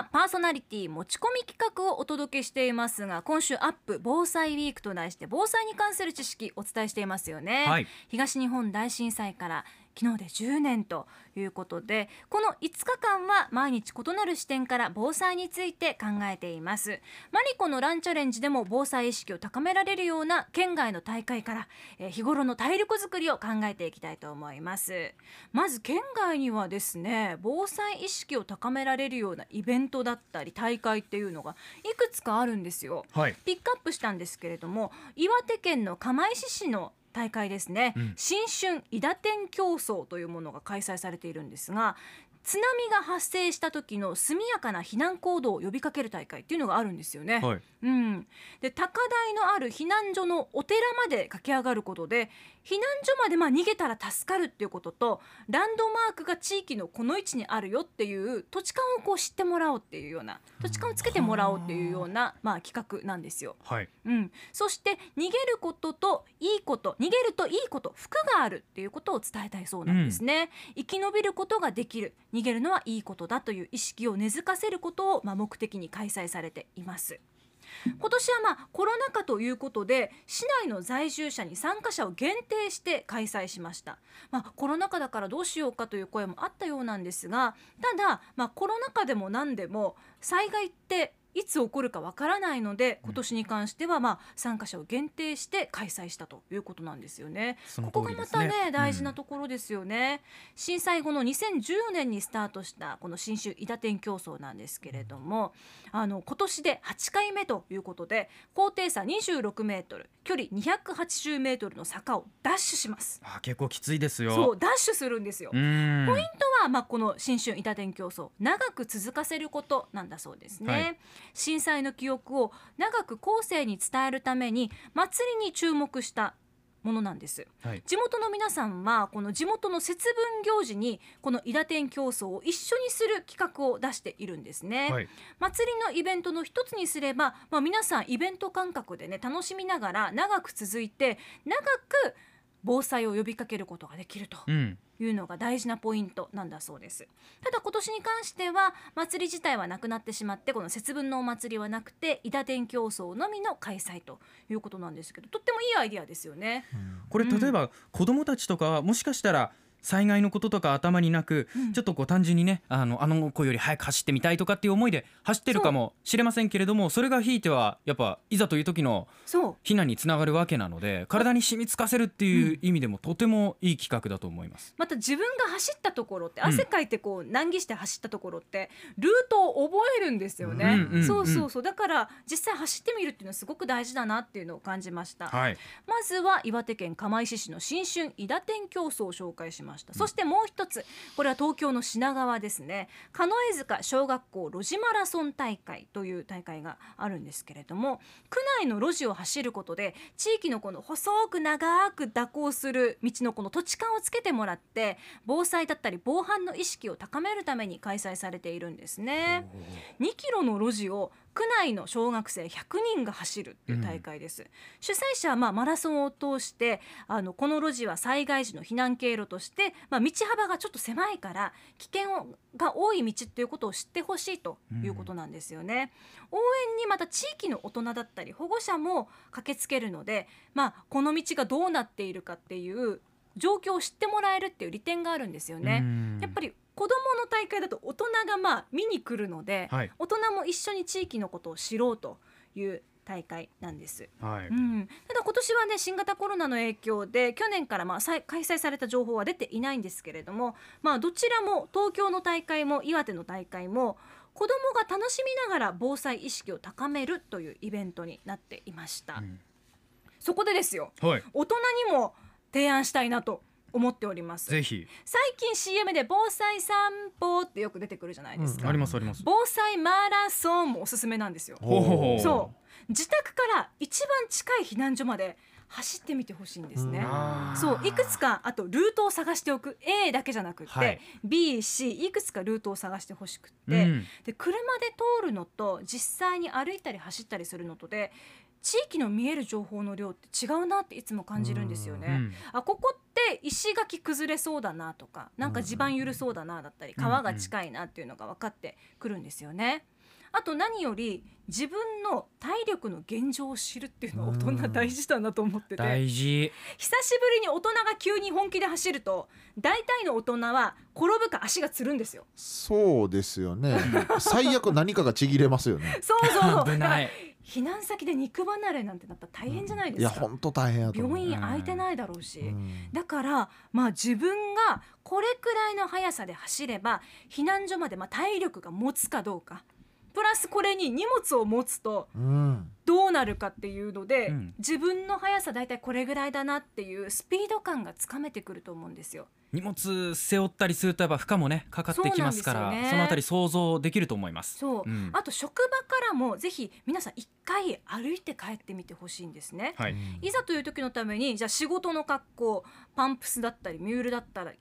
はパーソナリティ持ち込み企画をお届けしていますが今週アップ防災ウィークと題して防災に関する知識お伝えしていますよね、はい。東日本大震災から昨日で10年ということでこの5日間は毎日異なる視点から防災について考えています。マリコのランチャレンジでも防災意識を高められるような県外の大会から、えー日頃の体力づくりを考えていきたいと思います。まず県外にはですね防災意識を高められるようなイベントだったり大会っていうのがいくつかあるんですよ。はい。ピックアップしたんですけれども岩手県の釜石市の大会ですね、うん。新春伊田天競争というものが開催されているんですが津波が発生した時の速やかな避難行動を呼びかける大会っていうのがあるんですよね。はい。うん、で高台のある避難所のお寺まで駆け上がることで避難所までまあ逃げたら助かるっていうこととランドマークが地域のこの位置にあるよっていう土地勘をこう知ってもらおうっていうような土地勘をつけてもらおうっていうような、まあ、企画なんですよ。はい。うん、そして逃げることといいこと逃げるといいこと服があるっていうことを伝えたいそうなんですね、生き延びることができる。逃げるのはいいことだという意識を根付かせることを、まあ、目的に開催されています今年はまあコロナ禍ということで市内の在住者に参加者を限定して開催しました、まあ、コロナ禍だからどうしようかという声もあったようなんですがただ、まあ、コロナ禍でも何でも災害っていつ起こるかわからないので今年に関してはまあ参加者を限定して開催したということなんですよね。そのここがまたねね大事なうんところですよね、震災後の2014年にスタートしたこの新州伊田天競争なんですけれどもあの今年で8回目ということで高低差26メートル距離280メートルの坂をダッシュします。あ結構きついですよ。そうダッシュするんですよ。ポイントは、まあ、この新春伊田天競争長く続かせることなんだそうですね、はい震災の記憶を長く後世に伝えるために祭りに注目したものなんです。はい。地元の皆さんはこの地元の節分行事にこの伊田天競争を一緒にする企画を出しているんですね、はい。祭りのイベントの一つにすれば、まあ、皆さんイベント感覚でね楽しみながら長く続いて長く防災を呼びかけることができるとうん。いうのが大事なポイントなんだそうです。ただ今年に関しては祭り自体はなくなってしまってこの節分のお祭りはなくて伊田天競争のみの開催ということなんですけどとってもいいアイディアですよね。これ例えば子供たちとかはもしかしたら災害のこととか頭になく、うん。ちょっとこう単純にねあのあの子より早く走ってみたいとかっていう思いで走ってるかもしれませんけれどもそれがひいてはやっぱいざという時の避難につながるわけなので体に染みつかせるっていう意味でもとてもいい企画だと思います。また自分が走ったところってうん。汗かいてこう難儀して走ったところってルートを覚えるんですよね、うんうんうんそうそうそう。だから実際走ってみるっていうのはすごく大事だなっていうのを感じました、はい、まずは岩手県釜石市の新春伊田天競争を紹介しました、そしてもう一つこれは東京の品川ですね。鹿江塚小学校路地マラソン大会という大会があるんですけれども区内の路地を走ることで地域のこの細く長く蛇行する道のこの土地勘をつけてもらって防災だったり防犯の意識を高めるために開催されているんですね。2キロの路地を区内の小学生100人が走るっていう大会です、主催者はまあマラソンを通してあのこの路地は災害時の避難経路として、まあ、道幅がちょっと狭いから危険をが多い道っていうことを知ってほしいということなんですよね、応援にまた地域の大人だったり保護者も駆けつけるので、まあ、この道がどうなっているかっていう状況を知ってもらえるっていう利点があるんですよね。やっぱりり子どもの大会だと大人がまあ見に来るので、はい。大人も一緒に地域のことを知ろうという大会なんです。はい、うん、ただ今年はね新型コロナの影響で去年からまあ開催された情報は出ていないんですけれども、まあ、どちらも東京の大会も岩手の大会も子どもが楽しみながら防災意識を高めるというイベントになっていました。うん。そこでですよ。はい、大人にも提案したいなと思っております。ぜひ、最近 CM で防災散歩ってよく出てくるじゃないですか、ありますあります。防災マラソンもおすすめなんですよ。そう。自宅から一番近い避難所まで走ってみてほしいんですね。そう。いくつかあとルートを探しておく。A だけじゃなくって、はい。BC いくつかルートを探してほしくって、うん。で車で通るのと実際に歩いたり走ったりするのとで地域の見える情報の量って違うなっていつも感じるんですよね。うんあここって石垣崩れそうだなとかなんか地盤緩そうだなだったりうん川が近いなっていうのが分かってくるんですよね。あと何より自分の体力の現状を知るっていうのは大人大事だなと思ってて。大事。久しぶりに大人が急に本気で走ると大体の大人は転ぶか足がつるんですよ。そうですよね。最悪何かがちぎれますよね。そうそう。危ない避難先で肉離れなんてなったら大変じゃないいですか。や本当大変やと思う。病院空いてないだろうし。うん。だからまあ自分がこれくらいの速さで走れば避難所までまあ体力が持つかどうかプラスこれに荷物を持つとうん。どうなるかっていうので、うん。自分の速さだいたいこれぐらいだなっていうスピード感がつかめてくると思うんですよ。荷物背負ったりするとやっぱ負荷もねかかってきますからそすよね。そのあたり想像できると思います。そう、うん。あと職場からもぜひ皆さん一回歩いて帰ってみてほしいんですね。はい。いざという時のためにじゃあ仕事の格好パンプスだったりミュールだったら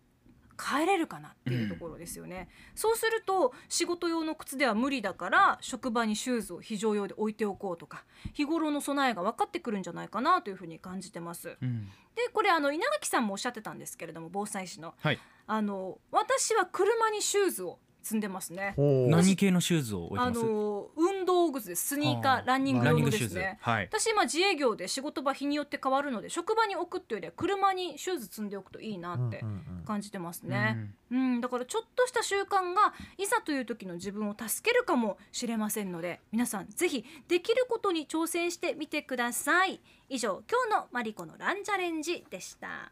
帰れるかなっていうところですよね、そうすると仕事用の靴では無理だから職場にシューズを非常用で置いておこうとか日頃の備えが分かってくるんじゃないかなというふうに感じてます。うん。でこれあの稲垣さんもおっしゃってたんですけれども防災士の。はい。あの私は車にシューズを積んでますね。何系のシューズを置いてあます？の運動靴です。スニーカはあ。ーランニング用ニングシューズ。のですねはい。私今自営業で仕事場日によって変わるので職場に置くっていうよりは車にシューズ積んでおくといいなって感じてますね、うんだからちょっとした習慣がいざという時の自分を助けるかもしれませんので皆さんぜひできることに挑戦してみてください。以上今日のマリコのランチャレンジでした